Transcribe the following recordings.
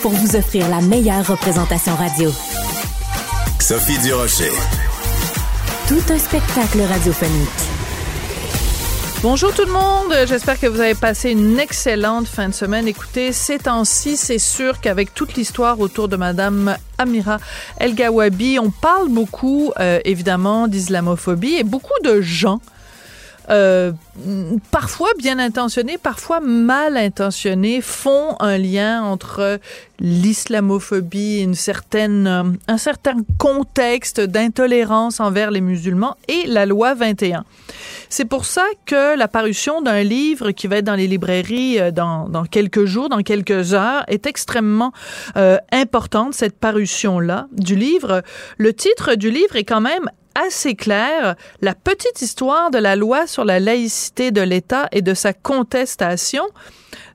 pour vous offrir la meilleure représentation radio. Sophie Durocher. Tout un spectacle radiophonique. Bonjour tout le monde, j'espère que vous avez passé une excellente fin de semaine. Écoutez, ces temps-ci, c'est sûr qu'avec toute l'histoire autour de Madame Amira El Gawabi, on parle beaucoup, euh, évidemment, d'islamophobie et beaucoup de gens euh, parfois bien intentionnés, parfois mal intentionnés, font un lien entre l'islamophobie, une certaine, euh, un certain contexte d'intolérance envers les musulmans et la loi 21. C'est pour ça que la parution d'un livre qui va être dans les librairies euh, dans, dans quelques jours, dans quelques heures, est extrêmement euh, importante, cette parution-là du livre. Le titre du livre est quand même assez clair, la petite histoire de la loi sur la laïcité de l'État et de sa contestation.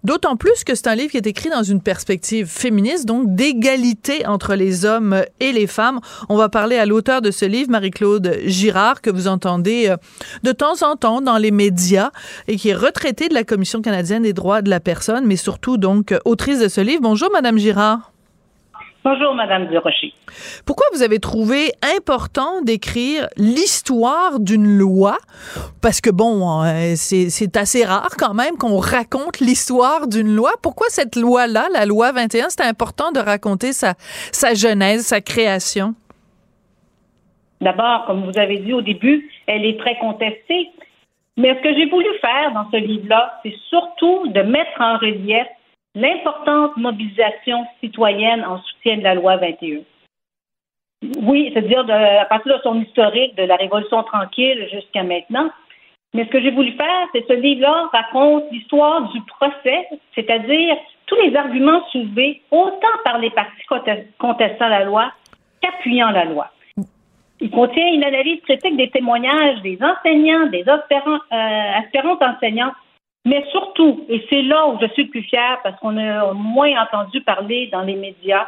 D'autant plus que c'est un livre qui est écrit dans une perspective féministe, donc d'égalité entre les hommes et les femmes. On va parler à l'auteur de ce livre, Marie-Claude Girard, que vous entendez euh, de temps en temps dans les médias et qui est retraitée de la Commission canadienne des droits de la personne, mais surtout donc autrice de ce livre. Bonjour, Madame Girard. Bonjour, Madame Durocher. Pourquoi vous avez trouvé important d'écrire l'histoire d'une loi? Parce que, bon, euh, c'est assez rare quand même qu'on raconte l'histoire d'une loi. Pourquoi cette loi-là, la loi 21, c'est important de raconter sa, sa genèse, sa création? D'abord, comme vous avez dit au début, elle est très contestée. Mais ce que j'ai voulu faire dans ce livre-là, c'est surtout de mettre en relief l'importante mobilisation citoyenne en soutien de la loi 21. Oui, c'est-à-dire à partir de son historique, de la Révolution tranquille jusqu'à maintenant. Mais ce que j'ai voulu faire, c'est ce livre-là raconte l'histoire du procès, c'est-à-dire tous les arguments soulevés autant par les partis contestant la loi qu'appuyant la loi. Il contient une analyse critique des témoignages des enseignants, des aspirants, euh, aspirantes enseignantes mais surtout, et c'est là où je suis le plus fière parce qu'on a moins entendu parler dans les médias,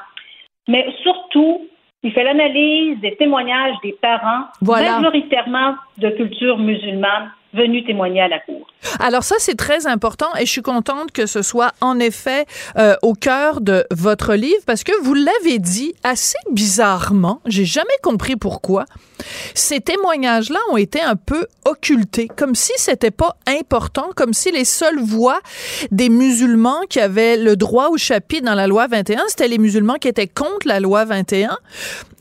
mais surtout, il fait l'analyse des témoignages des parents, majoritairement de culture musulmane, venus témoigner à la Cour. Alors ça, c'est très important et je suis contente que ce soit en effet euh, au cœur de votre livre parce que vous l'avez dit assez bizarrement, j'ai jamais compris pourquoi. Ces témoignages-là ont été un peu occultés, comme si c'était pas important, comme si les seules voix des musulmans qui avaient le droit au chapitre dans la loi 21, c'était les musulmans qui étaient contre la loi 21.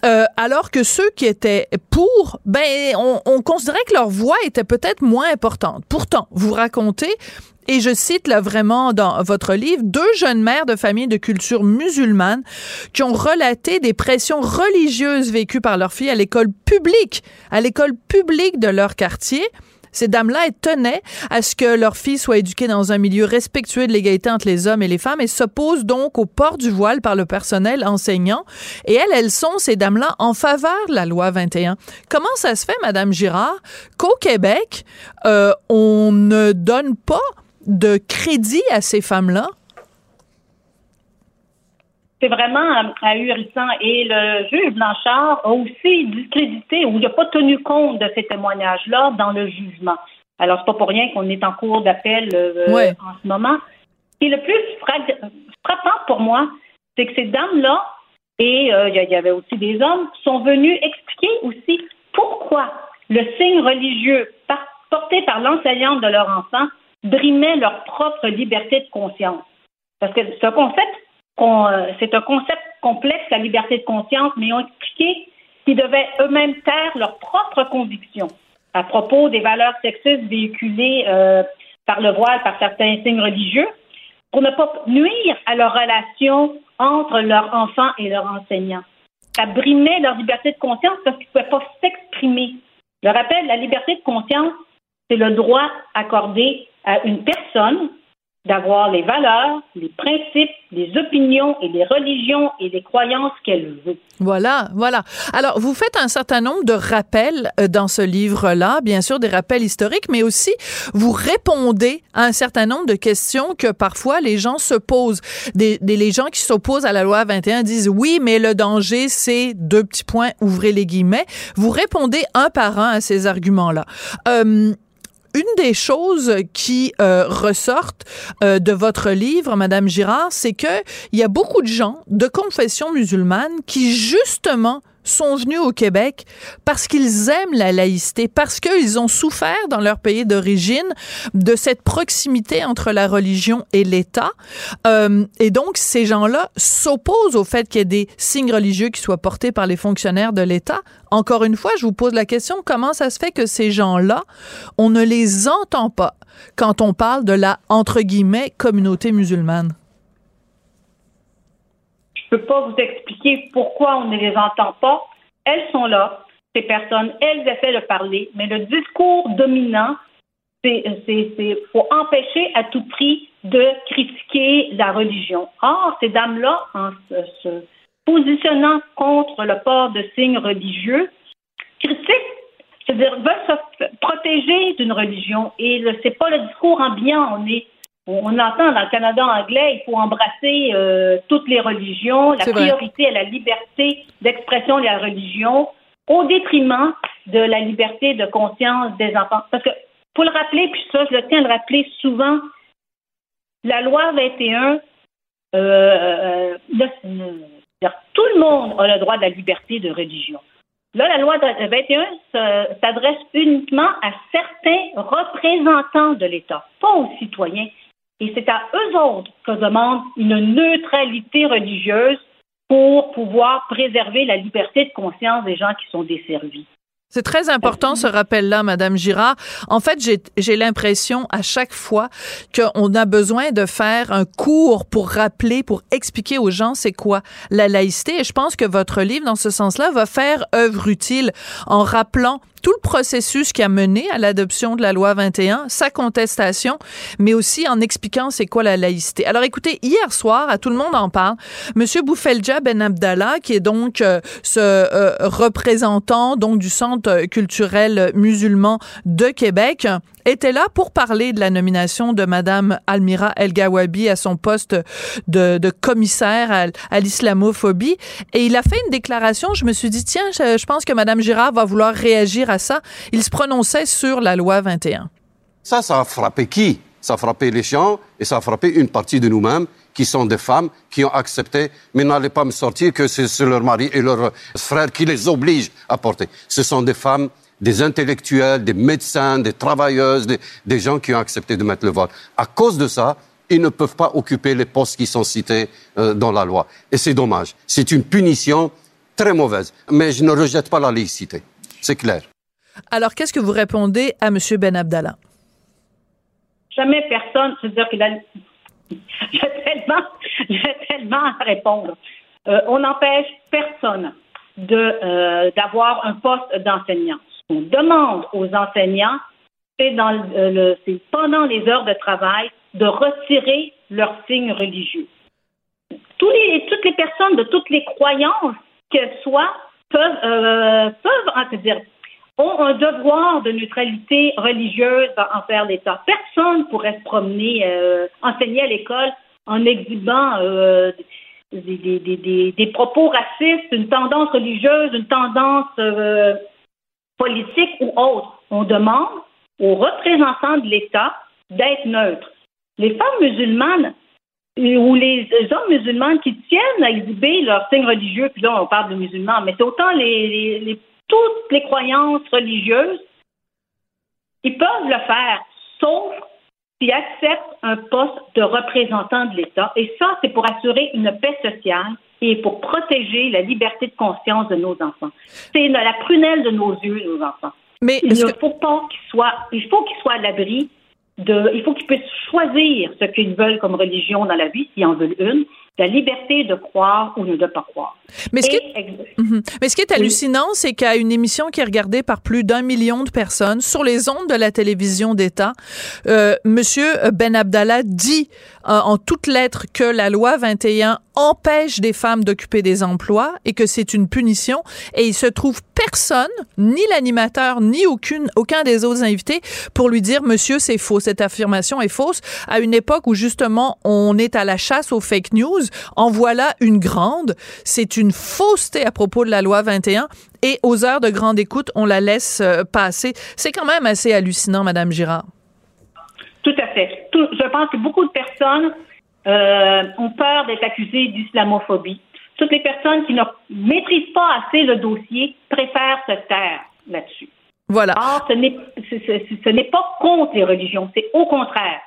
Euh, alors que ceux qui étaient pour, ben, on, on considérait que leur voix était peut-être moins importante. Pourtant, vous racontez et je cite là vraiment dans votre livre deux jeunes mères de familles de culture musulmane qui ont relaté des pressions religieuses vécues par leurs filles à l'école publique, à l'école publique de leur quartier. Ces dames-là, elles tenaient à ce que leur fille soit éduquée dans un milieu respectueux de l'égalité entre les hommes et les femmes et s'opposent donc au port du voile par le personnel enseignant. Et elles, elles sont, ces dames-là, en faveur de la loi 21. Comment ça se fait, Madame Girard, qu'au Québec, euh, on ne donne pas de crédit à ces femmes-là? C'est vraiment ahurissant. Et le juge Blanchard a aussi discrédité ou il n'a pas tenu compte de ces témoignages-là dans le jugement. Alors, c'est pas pour rien qu'on est en cours d'appel euh, en ce moment. Et le plus frappant pour moi, c'est que ces dames-là, et euh, il y avait aussi des hommes, sont venus expliquer aussi pourquoi le signe religieux porté par l'enseignante de leur enfant brimait leur propre liberté de conscience. Parce que ce concept euh, c'est un concept complexe, la liberté de conscience, mais ont expliqué qu'ils devaient eux-mêmes taire leurs propres convictions à propos des valeurs sexistes véhiculées euh, par le voile, par certains signes religieux, pour ne pas nuire à leur relation entre leurs enfants et leurs enseignants. Ça brimait leur liberté de conscience parce qu'ils ne pouvaient pas s'exprimer. Je rappelle, la liberté de conscience, c'est le droit accordé à une personne d'avoir les valeurs, les principes, les opinions et les religions et les croyances qu'elle veut. Voilà, voilà. Alors, vous faites un certain nombre de rappels euh, dans ce livre-là, bien sûr des rappels historiques, mais aussi vous répondez à un certain nombre de questions que parfois les gens se posent. Des, les gens qui s'opposent à la loi 21 disent oui, mais le danger, c'est deux petits points, ouvrez les guillemets. Vous répondez un par un à ces arguments-là. Euh, une des choses qui euh, ressortent euh, de votre livre, Madame Girard, c'est que il y a beaucoup de gens de confession musulmane qui justement sont venus au Québec parce qu'ils aiment la laïcité, parce qu'ils ont souffert dans leur pays d'origine de cette proximité entre la religion et l'État. Euh, et donc, ces gens-là s'opposent au fait qu'il y ait des signes religieux qui soient portés par les fonctionnaires de l'État. Encore une fois, je vous pose la question, comment ça se fait que ces gens-là, on ne les entend pas quand on parle de la, entre guillemets, communauté musulmane? Peux pas vous expliquer pourquoi on ne les entend pas. Elles sont là, ces personnes, elles essaient de parler, mais le discours dominant, c'est faut empêcher à tout prix de critiquer la religion. Or, ces dames-là, en se, positionnant contre le port de signes religieux, critiquent, c'est-à-dire veulent se protéger d'une religion. Et ce n'est pas le discours ambiant. On est on entend dans le Canada anglais, il faut embrasser euh, toutes les religions, la priorité à la liberté d'expression de la religion, au détriment de la liberté de conscience des enfants. Parce que, pour le rappeler, puis ça, je le tiens à le rappeler souvent, la loi 21, euh, euh, tout le monde a le droit de la liberté de religion. Là, la loi 21 s'adresse uniquement à certains représentants de l'État, pas aux citoyens. Et c'est à eux autres que demande une neutralité religieuse pour pouvoir préserver la liberté de conscience des gens qui sont desservis. C'est très important ce rappel-là, Madame Girard. En fait, j'ai l'impression à chaque fois qu'on a besoin de faire un cours pour rappeler, pour expliquer aux gens c'est quoi la laïcité. Et je pense que votre livre, dans ce sens-là, va faire œuvre utile en rappelant tout le processus qui a mené à l'adoption de la loi 21, sa contestation, mais aussi en expliquant c'est quoi la laïcité. Alors écoutez, hier soir, à tout le monde en parle, Monsieur Boufelja Ben Abdallah, qui est donc euh, ce euh, représentant donc du Centre culturel musulman de Québec, était là pour parler de la nomination de Madame Almira El Gawabi à son poste de, commissaire à, l'islamophobie. Et il a fait une déclaration. Je me suis dit, tiens, je, pense que Madame Girard va vouloir réagir à ça. Il se prononçait sur la loi 21. Ça, ça a frappé qui? Ça a frappé les gens et ça a frappé une partie de nous-mêmes qui sont des femmes qui ont accepté, mais n'allez pas me sortir que c'est leur mari et leur frère qui les obligent à porter. Ce sont des femmes des intellectuels, des médecins, des travailleuses, des, gens qui ont accepté de mettre le voile. À cause de ça, ils ne peuvent pas occuper les postes qui sont cités euh, dans la loi. Et c'est dommage. C'est une punition très mauvaise. Mais je ne rejette pas la laïcité. C'est clair. Alors, qu'est-ce que vous répondez à M. Ben Abdallah? Jamais personne, cest dire qu'il a, tellement, tellement à répondre. Euh, on n'empêche personne de euh, d'avoir un poste d'enseignant qu'on demande aux enseignants, c'est dans le, pendant les heures de travail de retirer leurs signes religieux. Toutes les personnes de toutes les croyances qu'elles soient peuvent, euh, peuvent dire, ont un devoir de neutralité religieuse envers l'État. Personne pourrait se promener, euh, enseigner à l'école en exhibant euh, des, propos racistes, une tendance religieuse, une tendance euh, politique ou autre. On demande aux représentants de l'État d'être neutres. Les femmes musulmanes ou les hommes musulmans qui tiennent à exhiber leurs signes religieux, puis là on parle de musulmans, mais c'est autant les, toutes les croyances religieuses, ils peuvent le faire, sauf qui acceptent un poste de représentant de l'État. Et ça, c'est pour assurer une paix sociale et pour protéger la liberté de conscience de nos enfants. C'est la prunelle de nos yeux, nos enfants. Mais il ne faut pas qu'ils soient, il faut qu'ils soient à l'abri de, il faut qu'ils puissent choisir ce qu'ils veulent comme religion dans la vie, s'ils en veulent une, la liberté de croire ou de ne pas croire. Mais ce, qui est, mhm. Mais ce qui est hallucinant, c'est qu'à une émission qui est regardée par plus d'un million de personnes sur les ondes de la télévision d'État, euh, Monsieur Ben Abdallah dit euh, en toutes lettres que la loi 21 empêche des femmes d'occuper des emplois et que c'est une punition. Et il se trouve personne, ni l'animateur, ni aucune, aucun des autres invités, pour lui dire, monsieur, c'est faux, cette affirmation est fausse, à une époque où justement on est à la chasse aux fake news. En voilà une grande. C'est une fausseté à propos de la loi 21 et aux heures de grande écoute, on la laisse euh, passer. C'est quand même assez hallucinant, Madame Girard. Tout à fait. je pense que beaucoup de personnes euh, ont peur d'être accusées d'islamophobie. Toutes les personnes qui ne maîtrisent pas assez le dossier préfèrent se taire là-dessus. Voilà. Or, ce n'est pas contre les religions, c'est au contraire.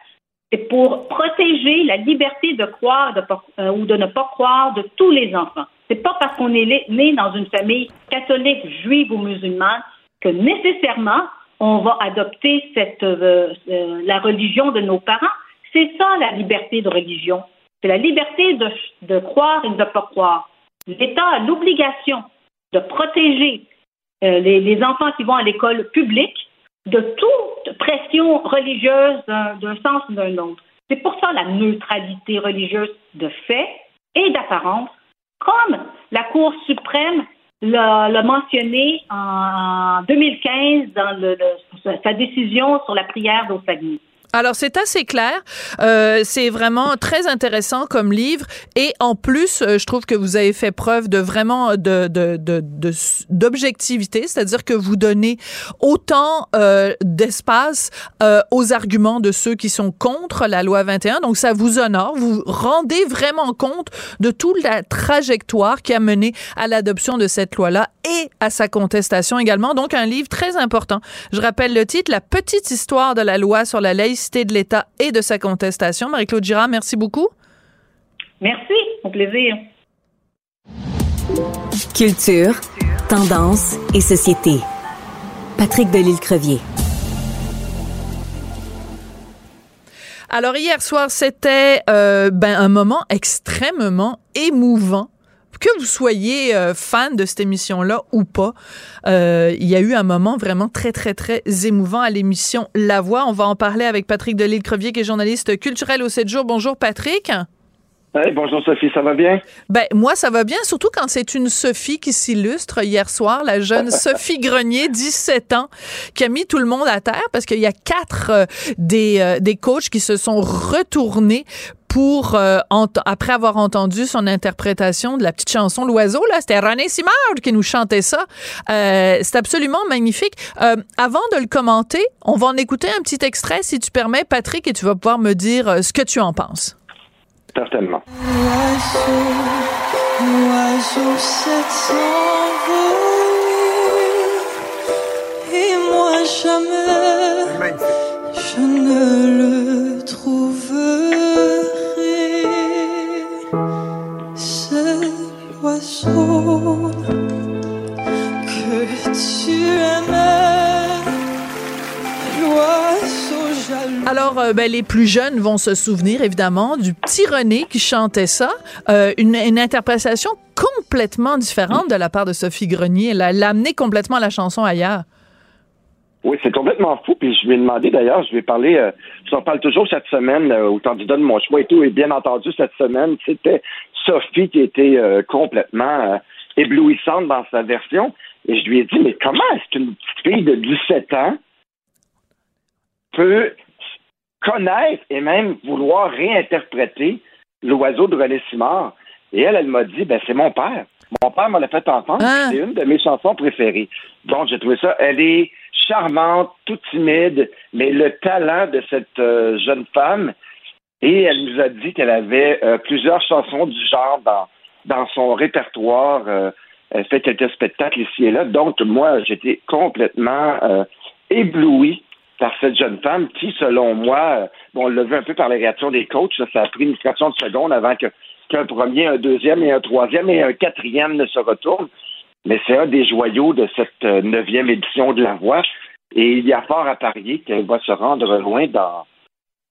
C'est pour protéger la liberté de croire euh, ou de ne pas croire de tous les enfants. C'est pas parce qu'on est né dans une famille catholique, juive ou musulmane que nécessairement on va adopter euh, euh, la religion de nos parents. C'est ça la liberté de religion. C'est la liberté de, de, croire et de ne pas croire. L'État a l'obligation de protéger euh, les, les, enfants qui vont à l'école publique de toute pression religieuse d'un sens ou d'un autre. C'est pour ça la neutralité religieuse de fait et d'apparence, comme la Cour suprême l'a mentionné en 2015 dans le, sa décision sur la prière d'Ossagny. Alors c'est assez clair, euh, c'est vraiment très intéressant comme livre. Et en plus euh, je trouve que vous avez fait preuve de vraiment de d'objectivité, c'est-à-dire que vous donnez autant euh, d'espace aux arguments de ceux qui sont contre la loi 21, donc ça vous honore, vous rendez vraiment compte de toute la trajectoire qui a mené à l'adoption de cette loi-là et à sa contestation également. Donc un livre très important. Je rappelle le titre, La petite histoire de la loi sur la laïcité de l'État et de sa contestation. Marie-Claude Girard, merci beaucoup. Merci, au plaisir. Culture, tendance et société. Patrick Delisle-Crevier. Alors hier soir, c'était euh, ben, un moment extrêmement émouvant que vous soyez euh, fan de cette émission-là ou pas, euh, il y a eu un moment vraiment très, très, très émouvant à l'émission La Voix. On va en parler avec Patrick Delisle-Crevier, qui est journaliste culturel au 7 jours. Bonjour, Patrick. Bonjour Sophie, ça va bien? Ben moi ça va bien, surtout quand c'est une Sophie qui s'illustre hier soir, la jeune Sophie Grenier, 17 ans, qui a mis tout le monde à terre parce qu'il y a quatre euh, des, des coachs qui se sont retournés pour euh, après avoir entendu son interprétation de la petite chanson L'oiseau là, c'était René Simard qui nous chantait ça. Euh, c'est absolument magnifique. Euh, avant de le commenter, on va en écouter un petit extrait si tu permets Patrick et tu vas pouvoir me dire euh, ce que tu en penses. Certainement. L'oiseau s'est et moi jamais je ne le euh, ben, les plus jeunes vont se souvenir évidemment du petit René qui chantait ça, euh, une, interprétation complètement différente de la part de Sophie Grenier. Elle a amené complètement la chanson ailleurs. Oui, c'est complètement fou. Puis je lui ai demandé d'ailleurs, je vais parler, euh, j'en parle toujours cette semaine euh, au candidat de mon choix et tout. Et bien entendu, cette semaine, c'était Sophie qui était euh, complètement éblouissante dans sa version. Et je lui ai dit, mais comment est-ce qu'une petite fille de 17 ans peut connaître et même vouloir réinterpréter l'oiseau de René Simard? Et elle, elle m'a dit, ben c'est mon père. Mon père me l'a fait entendre. Ah. C'est une de mes chansons préférées. Donc, j'ai trouvé ça. Elle est charmante, toute timide, mais le talent de cette euh, jeune femme. Et elle nous a dit qu'elle avait euh, plusieurs chansons du genre dans, dans son répertoire. Euh, elle fait quelques spectacles ici et là. Donc, moi, j'étais complètement ébloui par cette jeune femme qui, selon moi, bon, on l'a vu un peu par les réactions des coachs, ça, a pris une fraction de seconde avant qu'un premier, un deuxième et un troisième et un quatrième ne se retournent. Mais c'est un des joyaux de cette euh, neuvième édition de La Voix. Et il y a fort à parier qu'elle va se rendre loin dans,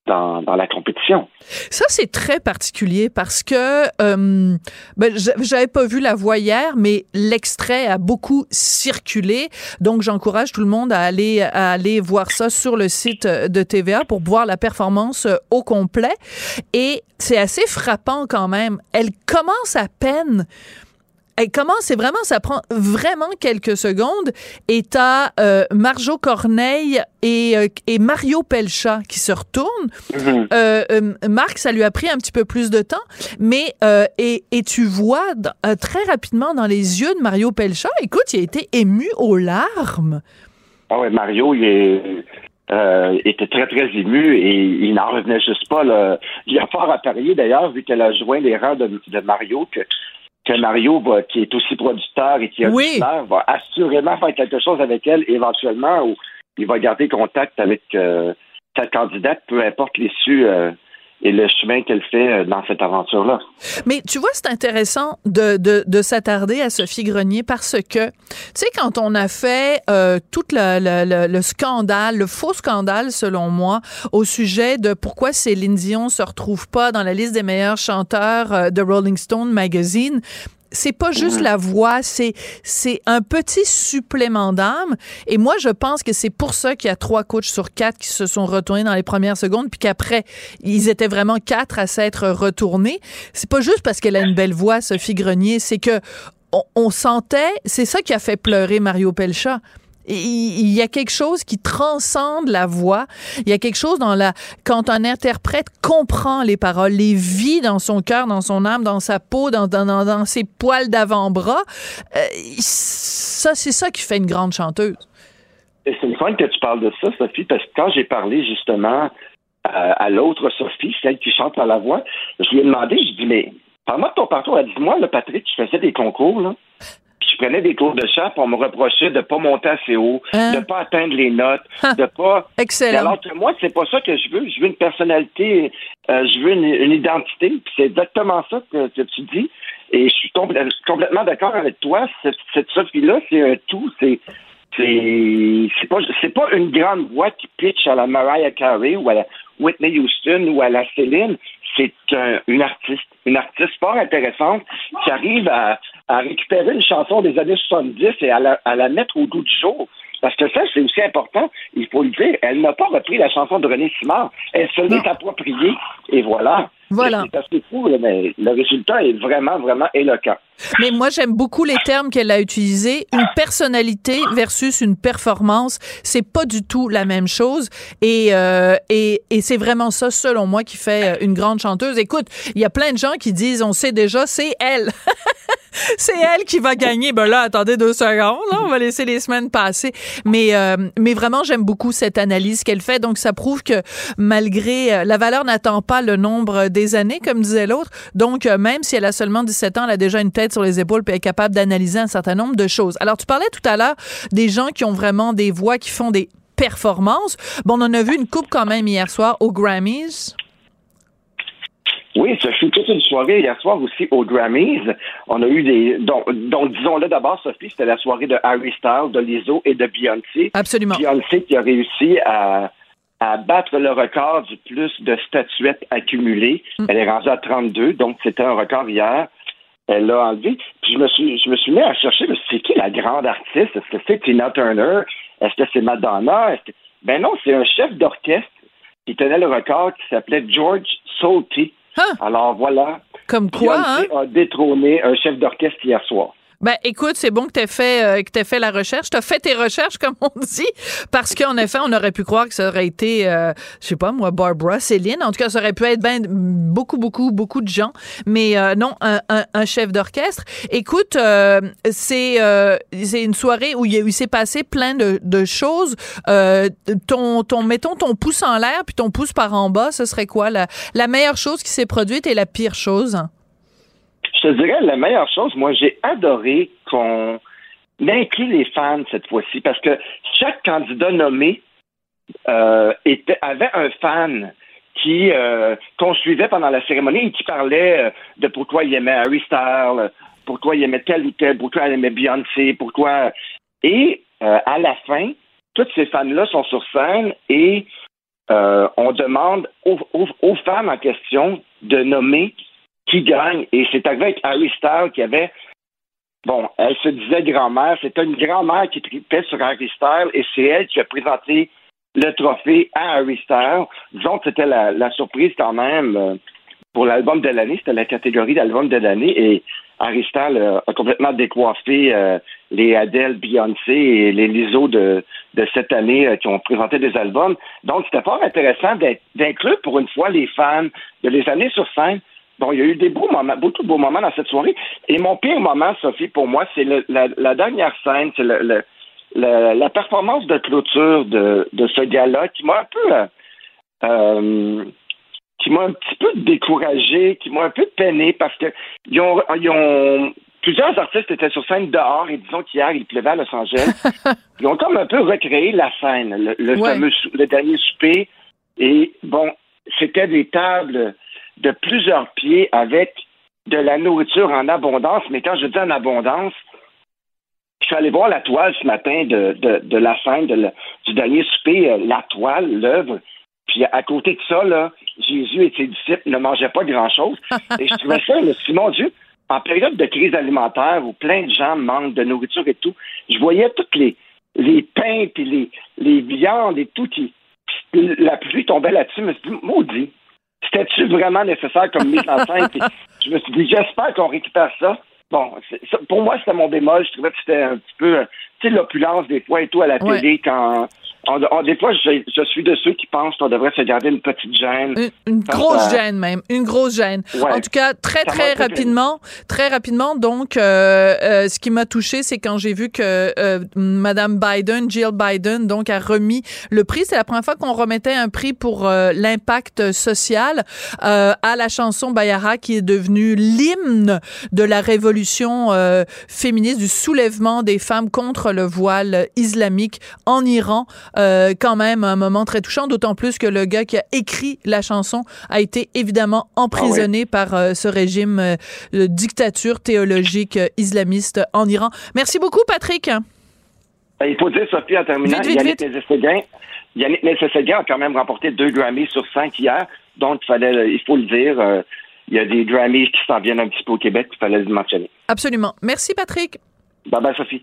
dans, la compétition. Ça, c'est très particulier parce que euh, ben, j'avais pas vu la voix hier, mais l'extrait a beaucoup circulé. Donc, j'encourage tout le monde à aller, à aller voir ça sur le site de TVA pour voir la performance euh, au complet. Et c'est assez frappant quand même. Elle commence à peine comment c'est vraiment, ça prend vraiment quelques secondes. Et t'as euh, Marjo Corneille et, euh, et Mario Pelcha qui se retournent. Mm-hmm. Euh, euh, Marc, ça lui a pris un petit peu plus de temps, mais et, et tu vois très rapidement dans les yeux de Mario Pelcha, écoute, il a été ému aux larmes. Ah ouais, Mario, il est, était très, très ému et il n'en revenait juste pas. Là. Il a fort à parier, d'ailleurs, vu qu'elle a joint les rangs de, de Mario, que que Mario, qui est aussi producteur et qui a oui. va assurément faire quelque chose avec elle éventuellement ou il va garder contact avec euh, sa candidate, peu importe l'issue euh, et le chemin qu'elle fait euh, dans cette aventure-là. Mais tu vois, c'est intéressant de, de, de s'attarder à Sophie Grenier parce que, tu sais, quand on a fait euh, tout le, le, le, scandale, le faux scandale, selon moi, au sujet de pourquoi Céline Dion se retrouve pas dans la liste des meilleurs chanteurs euh, de Rolling Stone Magazine, c'est pas juste la voix, c'est c'est un petit supplément d'âme. Et moi, je pense que c'est pour ça qu'il y a trois coachs sur quatre qui se sont retournés dans les premières secondes, puis qu'après ils étaient vraiment quatre à s'être retournés. C'est pas juste parce qu'elle a une belle voix, Sophie Grenier, c'est que on, on sentait, c'est ça qui a fait pleurer Mario Pelcha il y a quelque chose qui transcende la voix. Il y a quelque chose dans la quand un interprète comprend les paroles, les vit dans son cœur, dans son âme, dans sa peau, dans, dans, dans ses poils d'avant-bras. Euh, ça, c'est ça qui fait une grande chanteuse. Et c'est une fois que tu parles de ça, Sophie, parce que quand j'ai parlé justement à, à l'autre Sophie, celle qui chante à la voix, je lui ai demandé, je dis mais parle-moi de ton parcours. Elle dit moi, le Patrick, tu faisais des concours là je prenais des cours de chant, pour me reprocher de pas monter assez haut, hein? de pas atteindre les notes, hein? de pas. Excellent. Alors que moi, c'est pas ça que je veux. Je veux une personnalité, euh, je veux une, identité. c'est exactement ça que, tu dis. Et je suis complètement d'accord avec toi. Cette, cette Sophie-là, c'est un tout. C'est c'est pas c'est pas une grande voix qui pitch à la Mariah Carey ou à la Whitney Houston ou à la Céline c'est une artiste, une artiste fort intéressante qui arrive à, récupérer une chanson des années 70 et à la, à la mettre au goût du jour. Parce que ça, c'est aussi important, il faut le dire, elle n'a pas repris la chanson de René Simard, elle se l'est appropriée, et voilà. Voilà. C'est assez fou, mais le résultat est vraiment, vraiment éloquent. Mais moi, j'aime beaucoup les termes qu'elle a utilisés. Une personnalité versus une performance, c'est pas du tout la même chose. Et, euh, et, et c'est vraiment ça, selon moi, qui fait euh, une grande chanteuse. Écoute, il y a plein de gens qui disent, on sait déjà, c'est elle. c'est elle qui va gagner. Ben là, attendez deux secondes, on va laisser les semaines passer. Mais, euh, mais vraiment, j'aime beaucoup cette analyse qu'elle fait. Donc, ça prouve que malgré euh, la valeur n'attend pas le nombre des années, comme disait l'autre. Donc, euh, même si elle a seulement 17 ans, elle a déjà une tête sur les épaules et est capable d'analyser un certain nombre de choses. Alors, tu parlais tout à l'heure des gens qui ont vraiment des voix, qui font des performances. Bon, on en a vu une coupe quand même hier soir aux Grammys. Oui, ce fut toute une soirée hier soir aussi aux Grammys. On a eu des. Donc, disons-le d'abord, Sophie, c'était la soirée de Harry Styles, de Lizzo et de Beyoncé. Absolument. Beyoncé qui a réussi à, à battre le record du plus de statuettes accumulées. Mm. Elle est rendue à 32, donc c'était un record hier. Elle l'a enlevé. Puis je me suis, je me suis mis à chercher, c'est qui la grande artiste? Est-ce que c'est Tina Turner? Est-ce que c'est Madonna? Ben non, c'est un chef d'orchestre qui tenait le record qui s'appelait George Solti. Hein? Alors voilà. Comme quoi, hein? a détrôné un chef d'orchestre hier soir. Ben, écoute, c'est bon que tu fait, euh, que fait la recherche. Tu as fait tes recherches, comme on dit, parce qu'en effet, on aurait pu croire que ça aurait été, euh, je sais pas, moi, Barbara, Céline. En tout cas, ça aurait pu être ben, beaucoup, beaucoup, beaucoup de gens. Mais euh, non, un, un, chef d'orchestre. Écoute, euh, c'est c'est une soirée où il, s'est passé plein de, de choses. ton, ton, mettons, ton pouce en l'air puis ton pouce par en bas, ce serait quoi? La, la meilleure chose qui s'est produite et la pire chose? Je te dirais la meilleure chose, moi j'ai adoré qu'on inclut les fans cette fois-ci parce que chaque candidat nommé euh, avait un fan qui euh, qu'on suivait pendant la cérémonie et qui parlait euh, de pourquoi il aimait Harry Styles, pourquoi il aimait tel ou tel, pourquoi il aimait Beyoncé, pourquoi. Et à la fin, tous ces fans-là sont sur scène et on demande aux, aux, aux, femmes en question de nommer qui gagne. Et c'est avec Harry Styles qui avait. Bon, elle se disait grand-mère. C'était une grand-mère qui tripait sur Harry Styles et c'est elle qui a présenté le trophée à Harry Styles. Disons que c'était la, la, surprise quand même euh, pour l'album de l'année. C'était la catégorie d'album de l'année et Harry Styles euh, a complètement décoiffé euh, les Adele, Beyoncé et les Lizzo de, de cette année euh, qui ont présenté des albums. Donc, c'était fort intéressant d'inclure pour une fois les fans de les années sur scène. Bon, il y a eu des beaux moments, beaucoup de beaux moments dans cette soirée. Et mon pire moment, Sophie, pour moi, c'est la, la, dernière scène, c'est le, le la, la, performance de clôture de, de ce gars-là qui m'a un peu euh, euh, qui m'a un petit peu découragé, qui m'a un peu peiné parce que ils ont, ils ont plusieurs artistes étaient sur scène dehors et disons qu'hier il pleuvait à Los Angeles. ils ont comme un peu recréé la scène, le, ouais. fameux le dernier souper et bon, c'était des tables de plusieurs pieds avec de la nourriture en abondance, mais quand je dis en abondance, je suis allé voir la toile ce matin de, de, de la scène de du dernier souper, euh, la toile, l'œuvre. Puis à côté de ça, là, Jésus et ses disciples ne mangeaient pas grand-chose. Et je trouvais ça, là, mon Dieu, en période de crise alimentaire où plein de gens manquent de nourriture et tout, je voyais toutes les, les pains puis les, les viandes et tout qui. La pluie tombait là-dessus, je me suis dit, maudit. C'était-tu vraiment nécessaire comme mise en scène? je me suis dit, j'espère qu'on récupère ça. Bon, pour moi, c'était mon bémol. Je trouvais que c'était un petit peu, tu sais, l'opulence des fois et tout à la ouais. télé quand. On, on, des fois, je, je, suis de ceux qui pensent qu'on devrait se garder une petite gêne. Une, une grosse euh, gêne même, une grosse gêne. Ouais, en tout cas, très très rapidement, très rapidement. Donc, euh, euh, ce qui m'a touché, c'est quand j'ai vu que euh, Madame Biden, Jill Biden, donc a remis le prix. C'est la première fois qu'on remettait un prix pour euh, l'impact social euh, à la chanson Bayara, qui est devenue l'hymne de la révolution féministe, du soulèvement des femmes contre le voile islamique en Iran. Euh, quand même un moment très touchant, d'autant plus que le gars qui a écrit la chanson a été évidemment emprisonné ah par euh, ce régime euh, de dictature théologique islamiste en Iran. Merci beaucoup, Patrick. Il faut dire, Sophie, en terminant, vite, vite, Yannick a quand même remporté deux Grammys sur cinq hier, donc il fallait, il faut le dire, il y a des Grammys qui s'en viennent un petit peu au Québec, il fallait le mentionner. Absolument. Merci, Patrick. Bye bye, Sophie.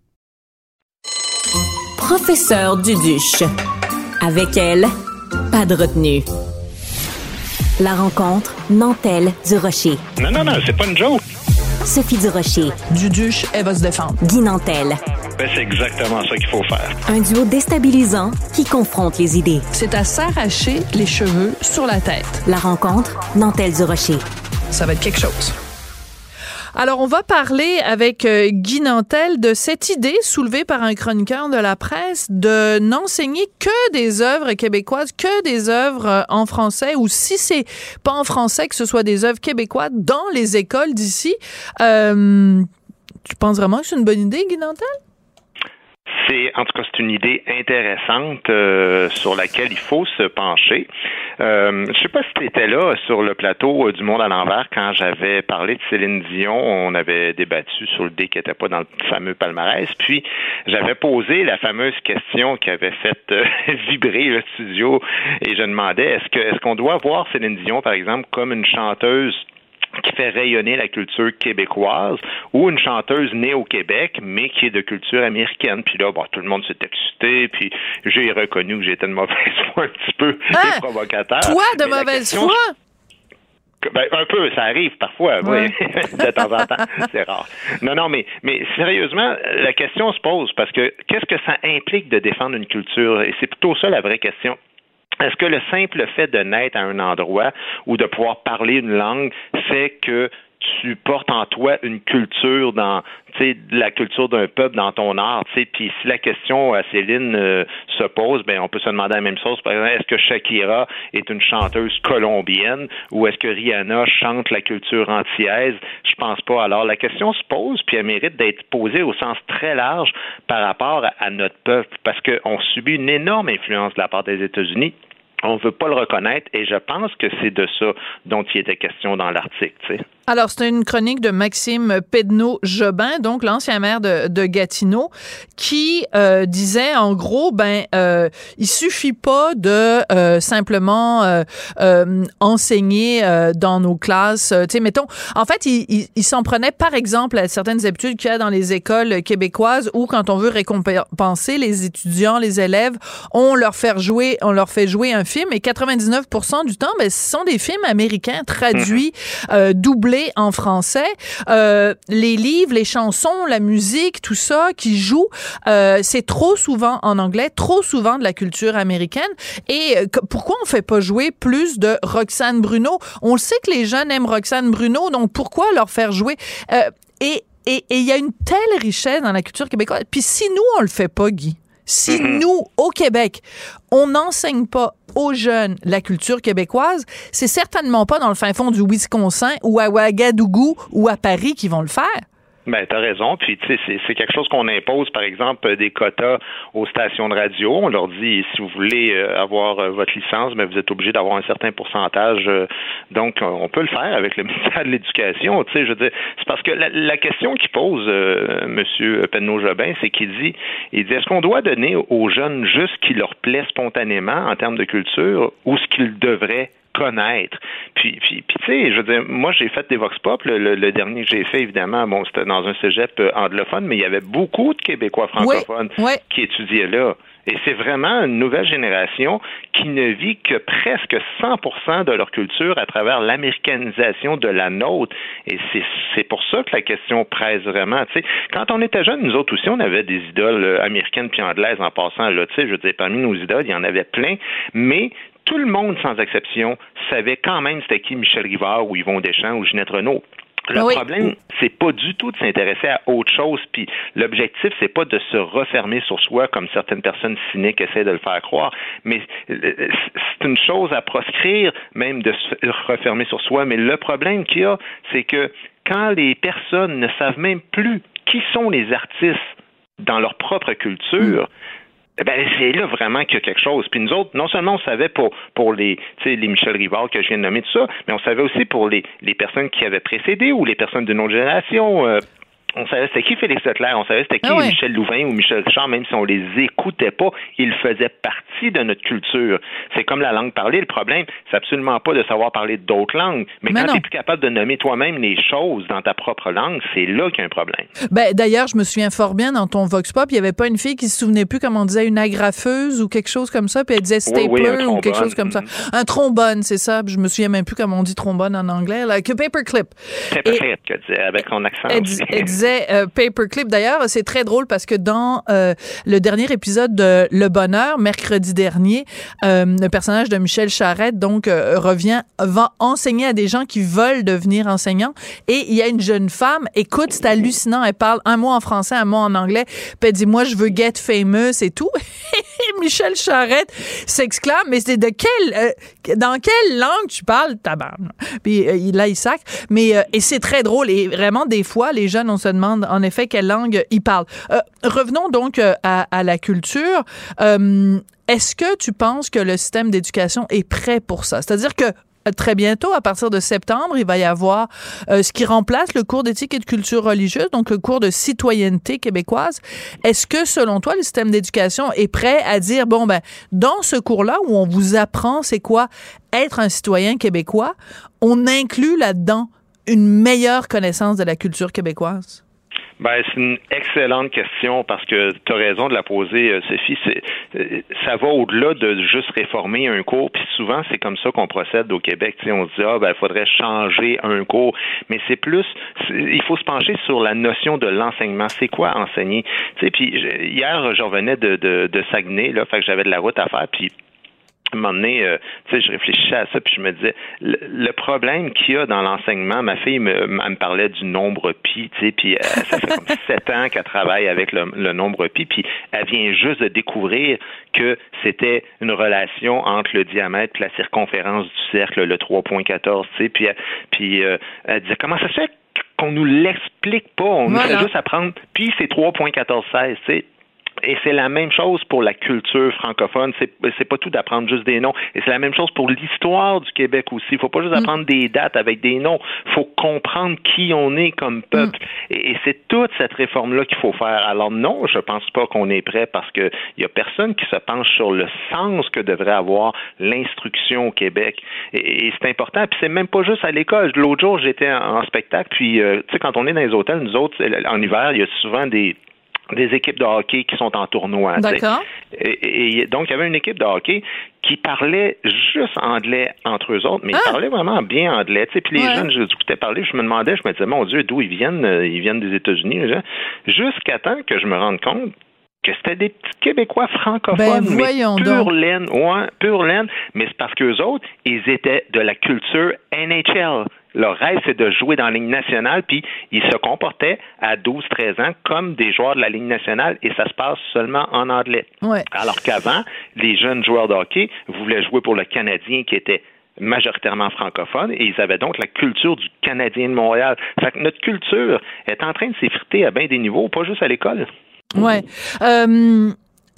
Professeur Duduche. Avec elle, pas de retenue. La rencontre Nantel du Rocher. Non, non, non, c'est pas une joke. Sophie du Rocher. Duduche, elle va se défendre. Guy Nantel. Ben, c'est exactement ça qu'il faut faire. Un duo déstabilisant qui confronte les idées. C'est à s'arracher les cheveux sur la tête. La rencontre Nantel du Rocher. Ça va être quelque chose. Alors, on va parler avec euh, Guy Nantel de cette idée soulevée par un chroniqueur de la presse de n'enseigner que des œuvres québécoises, que des œuvres euh, en français, ou si c'est pas en français, que ce soit des œuvres québécoises dans les écoles d'ici. Euh, tu penses vraiment que c'est une bonne idée, Guy Nantel? C'est en tout cas c'est une idée intéressante euh, sur laquelle il faut se pencher. Euh, je sais pas si tu étais là sur le plateau euh, du Monde à l'envers quand j'avais parlé de Céline Dion. On avait débattu sur le dé qui n'était pas dans le fameux palmarès. Puis j'avais posé la fameuse question qui avait fait euh, vibrer le studio et je demandais est-ce que est-ce qu'on doit voir Céline Dion par exemple comme une chanteuse qui fait rayonner la culture québécoise ou une chanteuse née au Québec mais qui est de culture américaine. Puis là, bon, tout le monde s'est excité, puis j'ai reconnu que j'étais de mauvaise foi un petit peu ah, provocateur. Toi, de mais mauvaise question, foi? Ben, un peu, ça arrive parfois, ouais. oui, de temps en temps, c'est rare. Non, non, mais, mais sérieusement, la question se pose parce que qu'est-ce que ça implique de défendre une culture? Et c'est plutôt ça la vraie question Est-ce que le simple fait de naître à un endroit ou de pouvoir parler une langue fait que tu portes en toi une culture dans la culture d'un peuple dans ton art. Puis si la question à Céline euh, se pose, ben on peut se demander la même chose. Par exemple, est-ce que Shakira est une chanteuse colombienne ou est-ce que Rihanna chante la culture antillaise? Je pense pas. Alors la question se pose, puis elle mérite d'être posée au sens très large par rapport à, notre peuple, parce qu'on subit une énorme influence de la part des États-Unis on ne veut pas le reconnaître et je pense que c'est de ça dont il était question dans l'article. Alors, c'est une chronique de Maxime Pedneau-Jobin, donc l'ancien maire de, de, Gatineau, qui euh, disait en gros, ben, euh, il suffit pas de euh, simplement euh, euh enseigner euh, dans nos classes. tu sais, mettons, en fait, il, il, s'en prenait par exemple à certaines habitudes qu'il y a dans les écoles québécoises où quand on veut récompenser les étudiants, les élèves, on leur fait jouer, on leur fait jouer un film et 99% du temps, ben, ce sont des films américains traduits, mhm. En français. Euh, les livres, les chansons, la musique, tout ça qui joue, euh, c'est trop souvent en anglais, trop souvent de la culture américaine. Et euh, pourquoi on fait pas jouer plus de Roxane Bruno? On sait que les jeunes aiment Roxane Bruno, donc pourquoi leur faire jouer? Et et il y a une telle richesse dans la culture québécoise. Puis si nous, on le fait pas, Guy, si nous, au Québec, on n'enseigne pas aux jeunes la culture québécoise, c'est certainement pas dans le fin fond du Wisconsin ou à Ouagadougou ou à Paris qu'ils vont le faire. Ben, t'as raison. Puis, tu sais, c'est quelque chose qu'on impose, par exemple, des quotas aux stations de radio. On leur dit, si vous voulez euh, avoir euh, votre licence, mais ben, vous êtes obligé d'avoir un certain pourcentage. Euh, donc, on peut le faire avec le ministère de l'Éducation. Tu sais, je veux c'est parce que la, question qu'il pose, euh, Monsieur Penneau-Jobin, c'est qu'il dit, il dit, est-ce qu'on doit donner aux jeunes juste ce qui leur plaît spontanément en termes de culture ou ce qu'ils devraient connaître. Puis, puis, puis tu sais, je veux dire, moi, j'ai fait des vox pop. Le, dernier que j'ai fait, évidemment, bon, c'était dans un cégep euh, anglophone, mais il y avait beaucoup de Québécois francophones qui étudiaient là. Et c'est vraiment une nouvelle génération qui ne vit que presque 100% de leur culture à travers l'américanisation de la nôtre. Et c'est pour ça que la question presse vraiment. Tu sais, quand on était jeunes, nous autres aussi, on avait des idoles euh, américaines puis anglaises en passant. Là, tu sais, je veux dire, parmi nos idoles, il y en avait plein. Mais tout le monde, sans exception, savait quand même c'était qui Michel Rivard ou Yvon Deschamps ou Ginette Renault. Le problème, c'est pas du tout de s'intéresser à autre chose. Puis l'objectif, c'est pas de se refermer sur soi comme certaines personnes cyniques essaient de le faire croire. Mais euh, c'est une chose à proscrire, même de se refermer sur soi. Mais le problème qu'il y a, c'est que quand les personnes ne savent même plus qui sont les artistes dans leur propre culture, eh ben, c'est là vraiment qu'il y a quelque chose. Puis nous autres, non seulement on savait pour, pour les, les Michel Rivard que je viens de nommer, tout ça, mais on savait aussi pour les, les personnes qui avaient précédé ou les personnes d'une autre génération. Euh, on savait c'était qui Félix Leclerc, on savait c'était qui ah Michel Louvain ou Michel Richard, même si on les écoutait pas, ils faisaient partie de notre culture. C'est comme la langue parlée. Le problème, c'est absolument pas de savoir parler d'autres langues, mais, quand tu es plus capable de nommer toi-même les choses dans ta propre langue, c'est là qu'il y a un problème. Ben, d'ailleurs, je me souviens fort bien dans ton Vox Pop, il y avait pas une fille qui se souvenait plus comment on disait une agrafeuse ou quelque chose comme ça, puis elle disait stapler ou quelque chose comme ça. Mm-hmm. Un trombone, c'est ça. Je me souviens même plus comment on dit trombone en anglais, là, que paperclip. Paperclip, avec son accent. Euh, paperclip. D'ailleurs, c'est très drôle parce que dans euh, le dernier épisode de Le Bonheur, mercredi dernier, euh, le personnage de Michel Charette donc revient va enseigner à des gens qui veulent devenir enseignants et il y a une jeune femme. Écoute, c'est hallucinant. Elle parle un mot en français, un mot en anglais. Puis elle dit moi je veux get famous et tout. Michel Charette s'exclame mais c'est de quelle dans quelle langue tu parles tabarn? Puis là il sac. Mais et c'est très drôle et vraiment des fois les jeunes on se demande en effet quelle langue ils parlent. Euh, revenons donc euh, à, la culture. Euh, est-ce que tu penses que le système d'éducation est prêt pour ça? C'est-à-dire que très bientôt, à partir de septembre, il va y avoir ce qui remplace le cours d'éthique et de culture religieuse, donc le cours de citoyenneté québécoise. Est-ce que, selon toi, le système d'éducation est prêt à dire, bon, ben, dans ce cours-là où on vous apprend c'est quoi être un citoyen québécois, on inclut là-dedans une meilleure connaissance de la culture québécoise? Ben, c'est une excellente question parce que tu as raison de la poser, euh, Sophie. Euh, ça va au-delà de juste réformer un cours, puis souvent c'est comme ça qu'on procède au Québec. Tu sais, on se dit ah ben il faudrait changer un cours, mais c'est plus, il faut se pencher sur la notion de l'enseignement. C'est quoi enseigner? Puis hier je revenais de, de, de Saguenay là, fait que j'avais de la route à faire, puis un moment donné, euh, tu sais, je réfléchissais à ça, puis je me disais, le, problème qu'il y a dans l'enseignement, ma fille me, me parlait du nombre pi, tu sais, puis euh, ça fait comme sept ans qu'elle travaille avec le, nombre pi, puis elle vient juste de découvrir que c'était une relation entre le diamètre et la circonférence du cercle, le 3.14, tu sais, puis, puis euh, elle disait, comment ça se fait qu'on nous l'explique pas, on nous fait juste apprendre, puis c'est 3.1416, tu sais, et c'est la même chose pour la culture francophone. C'est, c'est pas tout d'apprendre juste des noms. Et c'est la même chose pour l'histoire du Québec aussi. Il faut pas juste mm. apprendre des dates avec des noms. Il faut comprendre qui on est comme peuple. Mm. Et, c'est toute cette réforme-là qu'il faut faire. Alors non, je pense pas qu'on est prêt parce que il y a personne qui se penche sur le sens que devrait avoir l'instruction au Québec. Et, c'est important. Puis c'est même pas juste à l'école. L'autre jour, j'étais en, spectacle. Puis euh, tu sais, quand on est dans les hôtels, nous autres, en hiver, il y a souvent des des équipes de hockey qui sont en tournoi. D'accord. Et, donc, il y avait une équipe de hockey qui parlait juste anglais entre eux autres, mais ils ah! parlaient vraiment bien anglais. Puis les jeunes, je écoutais parler, je me demandais, je me disais, mon Dieu, d'où ils viennent? Euh, ils viennent des États-Unis. Jusqu'à temps que je me rende compte que c'était des petits Québécois francophones, ben, mais pure laine, ouais, pure laine, mais c'est parce qu'eux autres, ils étaient de la culture NHL. Leur rêve, c'est de jouer dans la Ligue nationale, puis ils se comportaient à 12-13 ans comme des joueurs de la Ligue nationale, et ça se passe seulement en anglais. Alors qu'avant, les jeunes joueurs de hockey voulaient jouer pour le Canadien qui était majoritairement francophone et ils avaient donc la culture du Canadien de Montréal. Fait que notre culture est en train de s'effriter à bien des niveaux, pas juste à l'école. Ouais. Euh,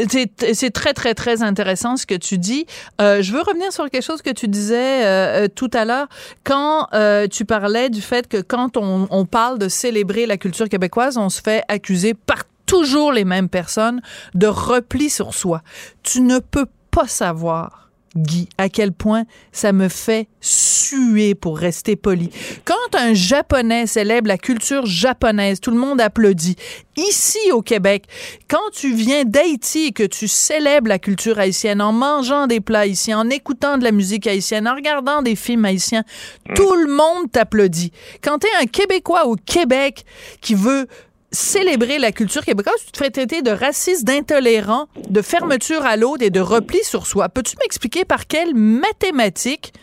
c'est très, très, très intéressant ce que tu dis. Euh, je veux revenir sur quelque chose que tu disais euh, euh, tout à l'heure quand tu parlais du fait que quand on, on, parle de célébrer la culture québécoise, on se fait accuser par toujours les mêmes personnes de repli sur soi. Tu ne peux pas savoir Guy, à quel point ça me fait suer pour rester poli. Quand un japonais célèbre la culture japonaise, tout le monde applaudit. Ici au Québec, quand tu viens d'Haïti et que tu célèbres la culture haïtienne en mangeant des plats haïtiens, en écoutant de la musique haïtienne, en regardant des films haïtiens, tout le monde t'applaudit. Quand tu es un Québécois au Québec qui veut célébrer la culture québécoise, tu te fais traiter de raciste, d'intolérant, de fermeture à l'autre et de repli sur soi. Peux-tu m'expliquer par quelles mathématiques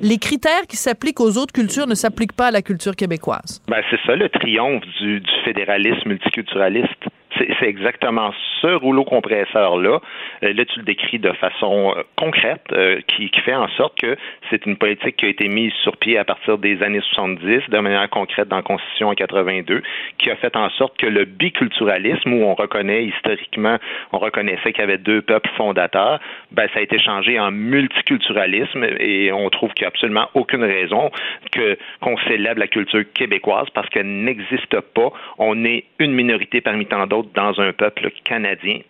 les critères qui s'appliquent aux autres cultures ne s'appliquent pas à la culture québécoise? Ben, c'est ça le triomphe du, du fédéralisme multiculturaliste. C'est exactement ce rouleau compresseur-là. Euh, là, tu le décris de façon euh, concrète, euh, qui, fait en sorte que c'est une politique qui a été mise sur pied à partir des années 70, de manière concrète dans la Constitution en 82, qui a fait en sorte que le biculturalisme, où on reconnaît historiquement, on reconnaissait qu'il y avait deux peuples fondateurs, ben, ça a été changé en multiculturalisme et on trouve qu'il n'y a absolument aucune raison qu'on célèbre la culture québécoise parce qu'elle n'existe pas. On est une minorité parmi tant d'autres dans un peuple canadien.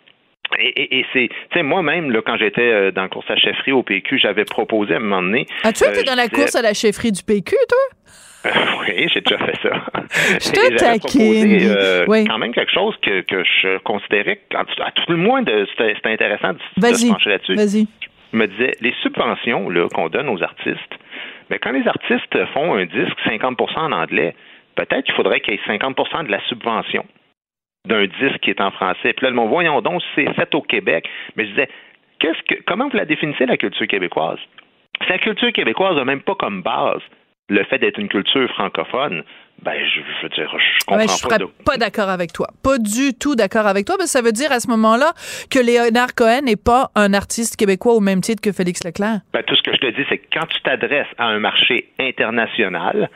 Et, c'est, tu sais, moi-même, là, quand j'étais euh, dans la course à chefferie au PQ, j'avais proposé à un moment donné. As-tu été euh, dans la course à la chefferie du PQ, toi? oui, j'ai déjà fait ça. Je te taquine. Euh, oui. quand même quelque chose que, que je considérais, à tout le moins, c'était intéressant de, se pencher là-dessus. Vas-y. Je me disais, les subventions qu'on donne aux artistes, mais quand les artistes font un disque 50% en anglais, peut-être qu'il faudrait qu'il y ait 50% de la subvention d'un disque qui est en français. Puis là, le voyons donc, c'est fait au Québec. Mais je disais, qu'est-ce que, comment vous la définissez, la culture québécoise? Si la culture québécoise n'a même pas comme base le fait d'être une culture francophone, ben, je, veux dire, je comprends je serais pas. d'accord avec toi. Pas du tout d'accord avec toi, mais ça veut dire à ce moment-là que Léonard Cohen n'est pas un artiste québécois au même titre que Félix Leclerc. Ben, tout ce que je te dis, c'est que quand tu t'adresses à un marché international,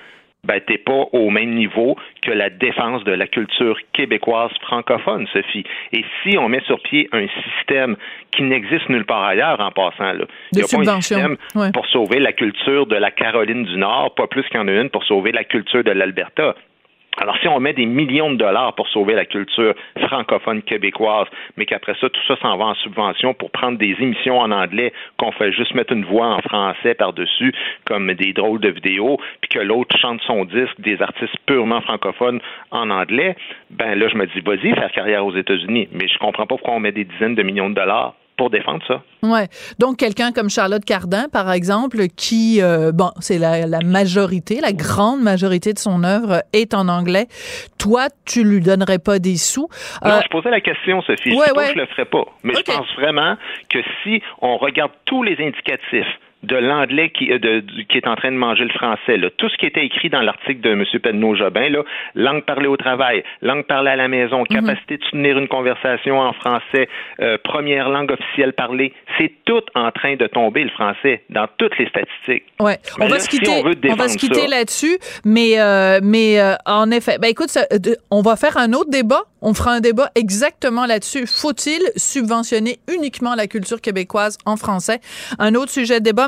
ben, t'es pas au même niveau que la défense de la culture québécoise francophone, Sophie. Et si on met sur pied un système qui n'existe nulle part ailleurs en passant, là, il n'y a pas un système pour sauver la culture de la Caroline du Nord, pas plus qu'il y en a une pour sauver la culture de l'Alberta. Alors, si on met des millions de dollars pour sauver la culture francophone québécoise, mais qu'après ça, tout ça s'en va en subvention pour prendre des émissions en anglais, qu'on fait juste mettre une voix en français par-dessus, comme des drôles de vidéos, puis que l'autre chante son disque, des artistes purement francophones en anglais, ben là, je me dis, vas-y, faire carrière aux États-Unis. Mais je comprends pas pourquoi on met des dizaines de millions de dollars pour défendre ça. Ouais. Donc quelqu'un comme Charlotte Cardin, par exemple, qui euh, bon, c'est la, majorité, la grande majorité de son œuvre est en anglais. Toi, tu lui donnerais pas des sous Non, euh, je posais la question, Sophie. Ouais, je, je le ferais pas, mais je pense vraiment que si on regarde tous les indicatifs de l'anglais qui, euh, de, qui est en train de manger le français. Là. Tout ce qui était écrit dans l'article de M. Pedneau-Jobin, là, langue parlée au travail, langue parlée à la maison, mhm. capacité de soutenir une conversation en français, euh, première langue officielle parlée, c'est tout en train de tomber le français dans toutes les statistiques. Ouais, on, va se quitter, on, va se quitter là-dessus, mais euh, mais en effet, ben écoute, on va faire un autre débat. On fera un débat exactement là-dessus. Faut-il subventionner uniquement la culture québécoise en français? Un autre sujet de débat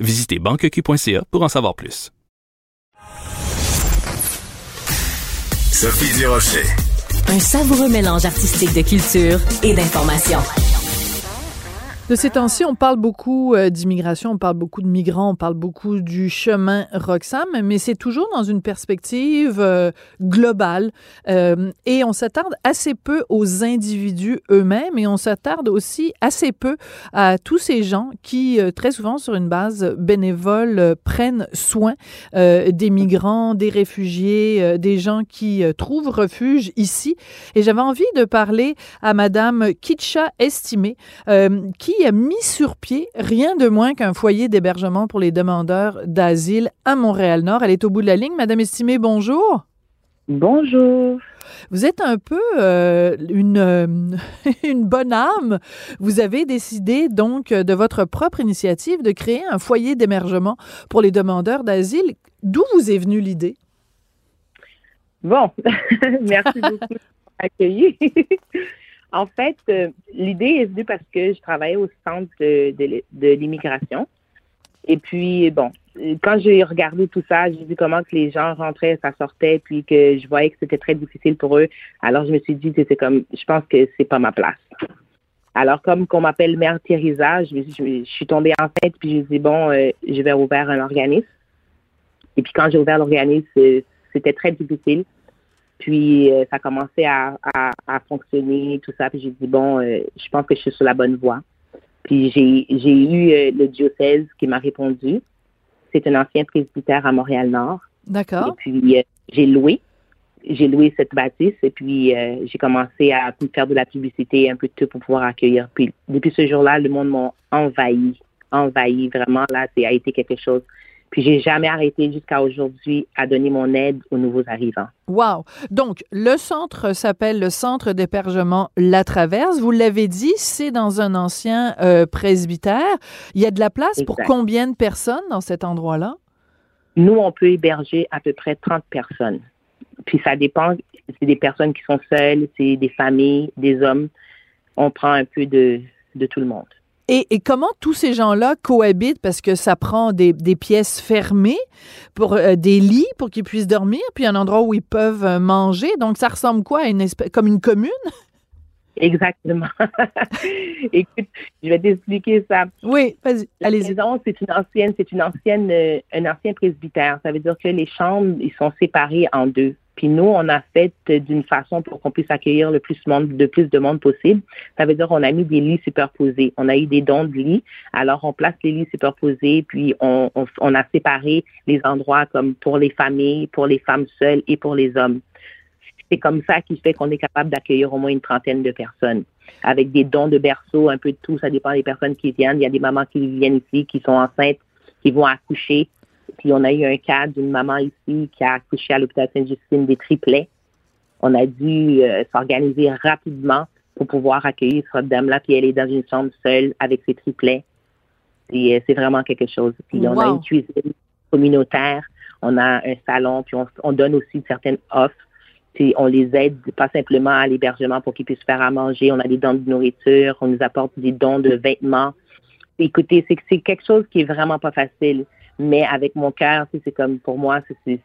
Visitez banqueq.ca pour en savoir plus. Sophie Durocher. Un savoureux mélange artistique de culture et d'information. De ces temps-ci, on parle beaucoup euh, d'immigration, on parle beaucoup de migrants, on parle beaucoup du chemin Roxham, mais c'est toujours dans une perspective euh, globale euh, et on s'attarde assez peu aux individus eux-mêmes et on s'attarde aussi assez peu à tous ces gens qui, très souvent sur une base bénévole, prennent soin des migrants, des réfugiés, des gens qui trouvent refuge ici. Et j'avais envie de parler à Madame Kitcha Estimé, qui a mis sur pied rien de moins qu'un foyer d'hébergement pour les demandeurs d'asile à Montréal-Nord. Elle est au bout de la ligne. Madame Estimée, bonjour. Bonjour. Vous êtes un peu euh, une, euh, une bonne âme. Vous avez décidé donc de votre propre initiative de créer un foyer d'hébergement pour les demandeurs d'asile. D'où vous est venue l'idée? Bon, merci beaucoup pour m'accueillir. En fait, euh, l'idée est venue parce que je travaillais au centre de, l'immigration. Et puis, bon, quand j'ai regardé tout ça, j'ai vu comment que les gens rentraient, ça sortait, puis que je voyais que c'était très difficile pour eux. Alors, je me suis dit, c'est comme, je pense que c'est pas ma place. Alors, comme qu'on m'appelle Mère Thérisa, je, je, suis tombée enceinte, puis je dit, bon, euh, je vais ouvrir un organisme. Et puis, quand j'ai ouvert l'organisme, c'était très difficile. Puis euh, ça commençait à, à, à, fonctionner, tout ça. Puis j'ai dit, bon, euh, je pense que je suis sur la bonne voie. Puis j'ai, j'ai eu euh, le diocèse qui m'a répondu. C'est un ancien presbytère à Montréal-Nord. D'accord. Et puis j'ai loué. J'ai loué cette bâtisse et puis j'ai commencé à faire de la publicité, un peu de tout pour pouvoir accueillir. Puis depuis ce jour-là, le monde m'a envahi, envahi. Vraiment, là, ça a été quelque chose puis j'ai jamais arrêté jusqu'à aujourd'hui à donner mon aide aux nouveaux arrivants. Wow. Donc le centre s'appelle le centre d'hébergement La Traverse. Vous l'avez dit, c'est dans un ancien euh, presbytère. Il y a de la place pour combien de personnes dans cet endroit-là? Nous, on peut héberger à peu près 30 personnes. Puis ça dépend. C'est des personnes qui sont seules, c'est des familles, des hommes. On prend un peu de, de tout le monde. Et, comment tous ces gens-là cohabitent? Parce que ça prend des, pièces fermées pour euh, des lits pour qu'ils puissent dormir, puis un endroit où ils peuvent euh, manger. Donc ça ressemble quoi à une espèce comme une commune? Exactement. Écoute, je vais t'expliquer ça. Oui, vas-y, allez-y. c'est une ancienne, c'est une ancienne, euh, un ancien presbytère. Ça veut dire que les chambres, ils sont séparées en deux. Puis nous, on a fait d'une façon pour qu'on puisse accueillir le plus de monde possible. Ça veut dire qu'on a mis des lits superposés. On a eu des dons de lits. Alors, on place les lits superposés, puis on, on, a séparé les endroits comme pour les familles, pour les femmes seules et pour les hommes. C'est comme ça qui fait qu'on est capable d'accueillir au moins une trentaine de personnes avec des dons de berceau, un peu de tout. Ça dépend des personnes qui viennent. Il y a des mamans qui viennent ici, qui sont enceintes, qui vont accoucher. Puis on a eu un cas d'une maman ici qui a accouché à l'hôpital Sainte-Justine des triplets. On a dû euh, s'organiser rapidement pour pouvoir accueillir cette dame-là. Puis elle est dans une chambre seule avec ses triplets. Et euh, c'est vraiment quelque chose. Puis on a une cuisine communautaire. On a un salon. Puis on, donne aussi certaines offres. on les aide pas simplement à l'hébergement pour qu'ils puissent faire à manger. On a des dons de nourriture, on nous apporte des dons de vêtements. Écoutez, c'est c'est quelque chose qui est vraiment pas facile, mais avec mon cœur, c'est comme pour moi, c'est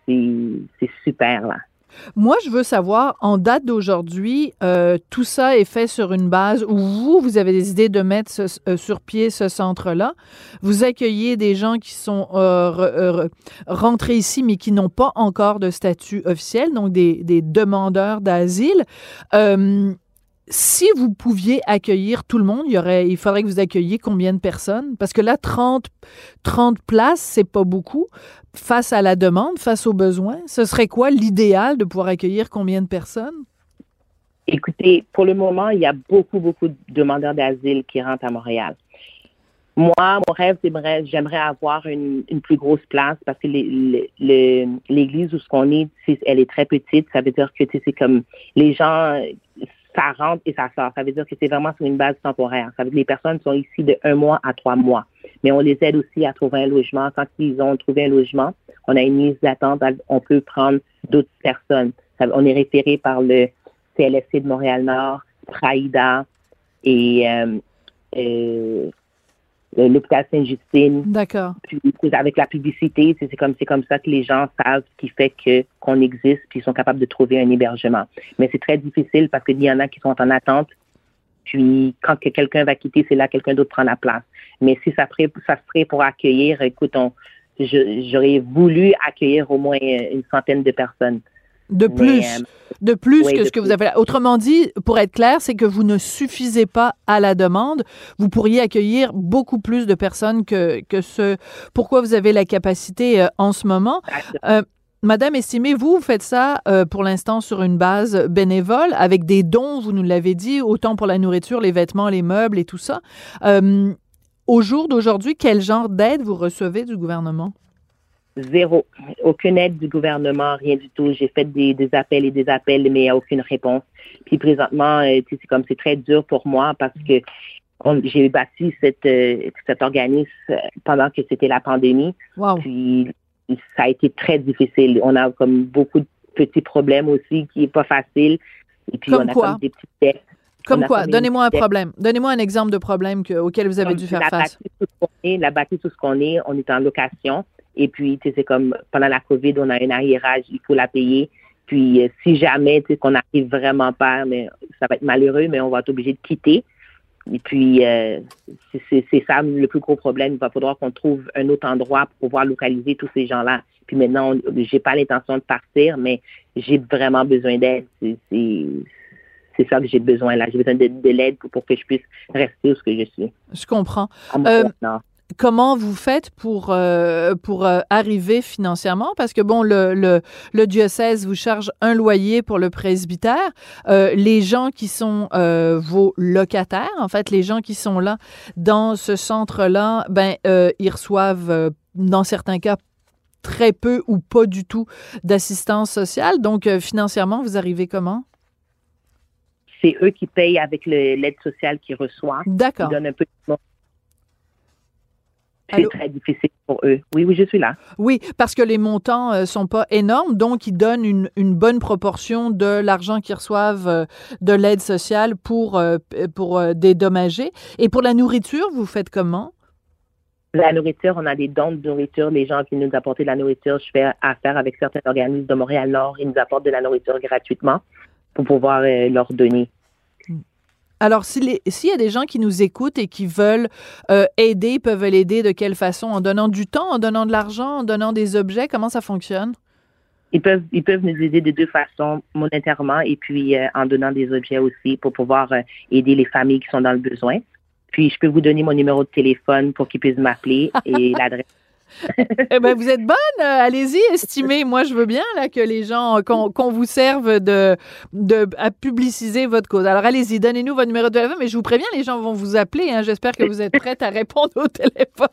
super là. Moi, je veux savoir, en date d'aujourd'hui, euh, tout ça est fait sur une base où vous, vous avez décidé de mettre euh, sur pied ce centre-là. Vous accueillez des gens qui sont euh, rentrés ici, mais qui n'ont pas encore de statut officiel, donc des, des demandeurs d'asile si vous pouviez accueillir tout le monde, il, faudrait que vous accueilliez combien de personnes? Parce que là, 30, 30 places, c'est pas beaucoup. Face à la demande, face aux besoins, ce serait quoi l'idéal de pouvoir accueillir combien de personnes? Écoutez, pour le moment, il y a beaucoup, beaucoup de demandeurs d'asile qui rentrent à Montréal. Moi, mon rêve, j'aimerais avoir une, plus grosse place parce que l'église où ce qu'on est, elle est très petite. Ça veut dire que c'est comme les gens ça rentre et ça sort. Ça veut dire que c'est vraiment sur une base temporaire. Ça veut dire que les personnes sont ici de un mois à trois mois. Mais on les aide aussi à trouver un logement. Quand ils ont trouvé un logement, on a une mise d'attente. On peut prendre d'autres personnes. On est référé par le CLSC de Montréal-Nord, Praïda et euh, euh, l'hôpital Sainte-Justine. D'accord. avec la publicité, c'est comme c'est comme ça que les gens savent ce qui fait que qu'on existe puis ils sont capables de trouver un hébergement. Mais c'est très difficile parce qu'il y en a qui sont en attente. Puis quand quelqu'un va quitter, c'est là quelqu'un d'autre prend la place. Mais si ça ferait ça serait pour accueillir, écoute, j'aurais voulu accueillir au moins une centaine de personnes. De plus, euh, de plus que ce que vous avez. Autrement dit, pour être clair, c'est que vous ne suffisez pas à la demande. Vous pourriez accueillir beaucoup plus de personnes que, que ce pourquoi vous avez la capacité euh, en ce moment. Euh, Madame Estimée, vous, vous faites ça pour l'instant sur une base bénévole, avec des dons, vous nous l'avez dit, autant pour la nourriture, les vêtements, les meubles et tout ça. au jour d'aujourd'hui, quel genre d'aide vous recevez du gouvernement? Zéro. Aucune aide du gouvernement, rien du tout. J'ai fait des, appels et des appels, mais il n'y a aucune réponse. Puis présentement, euh, c'est comme c'est très dur pour moi parce que j'ai bâti cette, euh, cet organisme euh, pendant que c'était la pandémie. Puis ça a été très difficile. On a comme beaucoup de petits problèmes aussi qui est pas facile. Et puis comme on a quoi? comme des petites dettes. Comme quoi? Donnez-moi un problème. Donnez-moi un exemple de problème auquel vous avez dû faire face. la bâtisse, tout ce qu'on est, on est en location. Et puis, tu sais, c'est comme pendant la COVID, on a un arriérage, il faut la payer. Puis, euh, si jamais, tu sais, qu'on n'arrive vraiment pas, mais ça va être malheureux, mais on va être obligé de quitter. Et puis, euh, c'est ça le plus gros problème. Il va falloir qu'on trouve un autre endroit pour pouvoir localiser tous ces gens-là. Puis maintenant, j'ai pas l'intention de partir, mais j'ai vraiment besoin d'aide. C'est ça que j'ai besoin là. J'ai besoin de, l'aide pour, que je puisse rester où ce que je suis. Je comprends. Euh, comment vous faites pour, euh, pour euh, arriver financièrement? Parce que, bon, le, le, diocèse vous charge un loyer pour le presbytère. Euh, les gens qui sont vos locataires, en fait, les gens qui sont là dans ce centre-là, ben, ils reçoivent, dans certains cas, très peu ou pas du tout d'assistance sociale. Donc, financièrement, vous arrivez comment? C'est eux qui payent avec l'aide sociale qu'ils reçoivent. D'accord. Ils donnent un peu de c'est très difficile pour eux. Oui, oui, je suis là. Oui, parce que les montants ne euh, sont pas énormes, donc ils donnent une, une bonne proportion de l'argent qu'ils reçoivent euh, de l'aide sociale pour, euh, pour dédommager. Et pour la nourriture, vous faites comment? La nourriture, on a des dons de nourriture. Les gens qui nous apportent de la nourriture, je fais affaire avec certains organismes de Montréal-Nord. Ils nous apportent de la nourriture gratuitement pour pouvoir leur donner. Alors, s'il y a des gens qui nous écoutent et qui veulent euh, aider, peuvent l'aider de quelle façon? En donnant du temps, en donnant de l'argent, en donnant des objets? Comment ça fonctionne? Ils peuvent, ils peuvent nous aider de deux façons, monétairement et puis euh, en donnant des objets aussi pour pouvoir euh, aider les familles qui sont dans le besoin. Puis, je peux vous donner mon numéro de téléphone pour qu'ils puissent m'appeler et l'adresse eh ben, vous êtes bonne. Euh, allez-y, estimez. Moi, je veux bien là, que les gens, qu'on vous serve de, de, à publiciser votre cause. Alors, allez-y, donnez-nous votre numéro de téléphone. Mais je vous préviens, les gens vont vous appeler. Hein. J'espère que vous êtes prête à répondre au téléphone.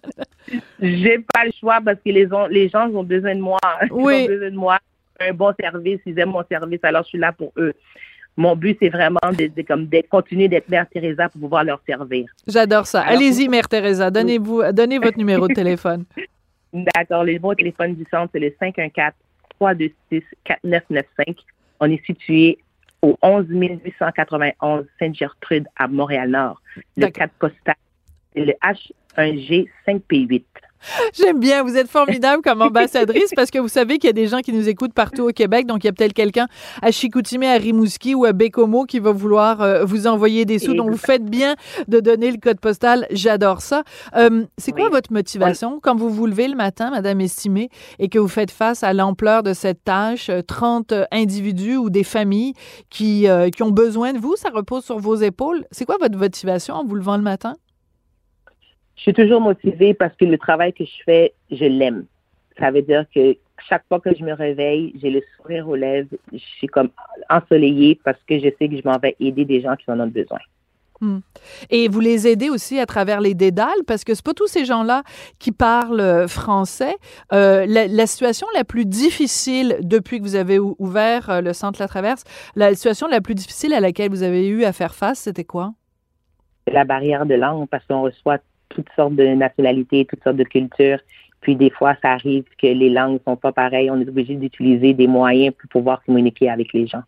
J'ai pas le choix parce que les, les gens ont besoin de moi. Oui. Ils ont besoin de moi. Un bon service. Ils aiment mon service. Alors, je suis là pour eux mon but, c'est vraiment de, comme de continuer d'être Mère Teresa pour pouvoir leur servir. J'adore ça. Allez-y, Mère Teresa, donnez-vous, donnez votre numéro de téléphone. D'accord. Les bons téléphones du centre, c'est le 514-326-4995. On est situé au 11 891 Sainte-Gertrude à Montréal-Nord. Le code postal, c'est le H1G 5P8. J'aime bien, vous êtes formidable comme ambassadrice parce que vous savez qu'il y a des gens qui nous écoutent partout au Québec, donc il y a peut-être quelqu'un à Chicoutimi, à Rimouski ou à Bécomo qui va vouloir euh, vous envoyer des sous. Donc vous faites bien de donner le code postal, j'adore ça. Euh, c'est quoi votre motivation? Quand vous vous levez le matin, Madame Estimée, et que vous faites face à l'ampleur de cette tâche, 30 euh, individus ou des familles qui, qui ont besoin de vous, ça repose sur vos épaules. C'est quoi votre motivation en vous levant le matin? Je suis toujours motivée parce que le travail que je fais, je l'aime. Ça veut dire que chaque fois que je me réveille, j'ai le sourire aux lèvres, je suis comme ensoleillée parce que je sais que je m'en vais aider des gens qui en ont besoin. Hmm. Et vous les aidez aussi à travers les dédales, parce que c'est pas tous ces gens-là qui parlent euh, français. Euh, la, situation la plus difficile depuis que vous avez ouvert euh, le centre La Traverse, la situation la plus difficile à laquelle vous avez eu à faire face, c'était quoi? La barrière de langue, parce qu'on reçoit toutes sortes de nationalités, toutes sortes de cultures. Puis des fois, ça arrive que les langues sont pas pareilles. On est obligé d'utiliser des moyens pour pouvoir communiquer avec les gens.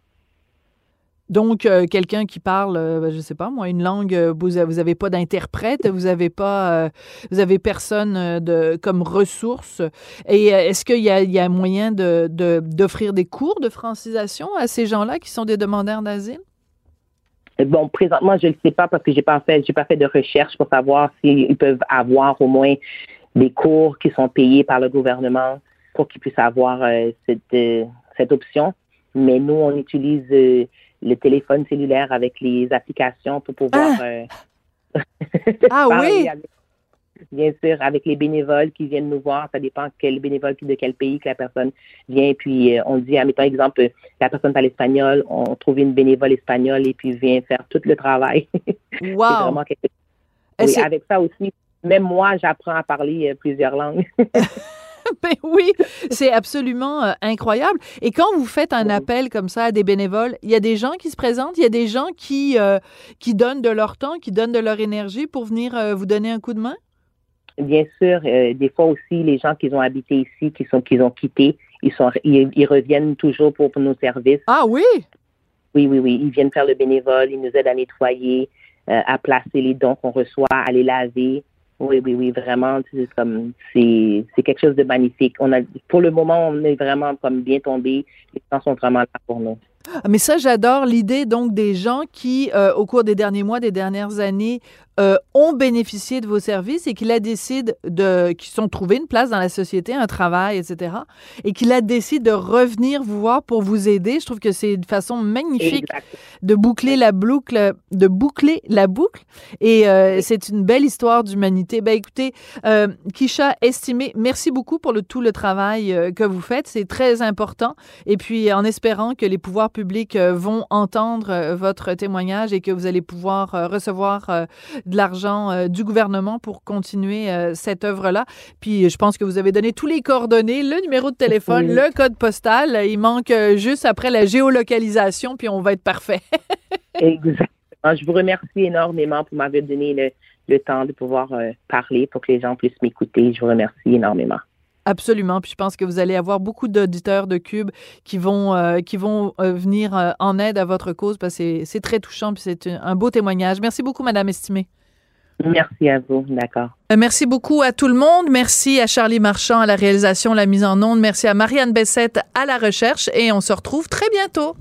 Donc, euh, quelqu'un qui parle, euh, je sais pas moi, une langue, euh, vous n'avez pas d'interprète, vous n'avez pas, vous avez personne de comme ressource. Et est-ce qu'il y, y a, moyen de, d'offrir des cours de francisation à ces gens-là qui sont des demandeurs d'asile? Bon, présentement, je ne le sais pas parce que j'ai pas fait, j'ai pas fait de recherche pour savoir s'ils peuvent avoir au moins des cours qui sont payés par le gouvernement pour qu'ils puissent avoir euh, cette, euh, cette option. Mais nous, on utilise euh, le téléphone cellulaire avec les applications pour pouvoir ah, ah oui bien sûr, avec les bénévoles qui viennent nous voir. Ça dépend quel bénévole de quel pays que la personne vient. Puis euh, on dit, admettons exemple, la personne parle espagnol, on trouve une bénévole espagnole et puis vient faire tout le travail. Wow! oui, avec ça aussi, même moi, j'apprends à parler euh, plusieurs langues. ben oui, c'est absolument euh, incroyable. Et quand vous faites un appel comme ça à des bénévoles, il y a des gens qui se présentent, il y a des gens qui, qui donnent de leur temps, qui donnent de leur énergie pour venir vous donner un coup de main? Bien sûr, euh, des fois aussi, les gens qui ont habité ici, qui sont qui ont quitté, ils sont ils, reviennent toujours pour, nos services. Ah oui? Oui, oui, oui. Ils viennent faire le bénévole, ils nous aident à nettoyer, euh, à placer les dons qu'on reçoit, à les laver. Oui, oui, oui, vraiment, c'est comme c'est c'est quelque chose de magnifique. On a pour le moment, on est vraiment comme bien tombé. Les gens sont vraiment là pour nous. Ah, mais ça, j'adore l'idée donc des gens qui, euh, au cours des derniers mois, des dernières années, euh, ont bénéficié de vos services et qui la décident de, qui sont trouvés une place dans la société, un travail, etc. Et qui la décident de revenir vous voir pour vous aider. Je trouve que c'est une façon magnifique de boucler la boucle, de boucler la boucle. Et euh, c'est une belle histoire d'humanité. Ben écoutez, euh, Kisha, estimé, merci beaucoup pour le, tout le travail que vous faites. C'est très important. Et puis en espérant que les pouvoirs publics vont entendre votre témoignage et que vous allez pouvoir recevoir de l'argent euh, du gouvernement pour continuer euh, cette œuvre-là. Puis je pense que vous avez donné tous les coordonnées, le numéro de téléphone, le code postal. Il manque euh, juste après la géolocalisation, puis on va être parfait. Exactement. Je vous remercie énormément pour m'avoir donné le, temps de pouvoir parler pour que les gens puissent m'écouter. Je vous remercie énormément. Absolument. Puis je pense que vous allez avoir beaucoup d'auditeurs de Cube qui vont, qui vont venir en aide à votre cause parce que c'est très touchant puis c'est un beau témoignage. Merci beaucoup, Madame Estimée. Merci à vous, d'accord. Euh, merci beaucoup à tout le monde. Merci à Charlie Marchand à la réalisation, la mise en onde. Merci à Marianne Bessette à la recherche et on se retrouve très bientôt.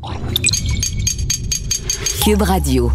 Cube Radio.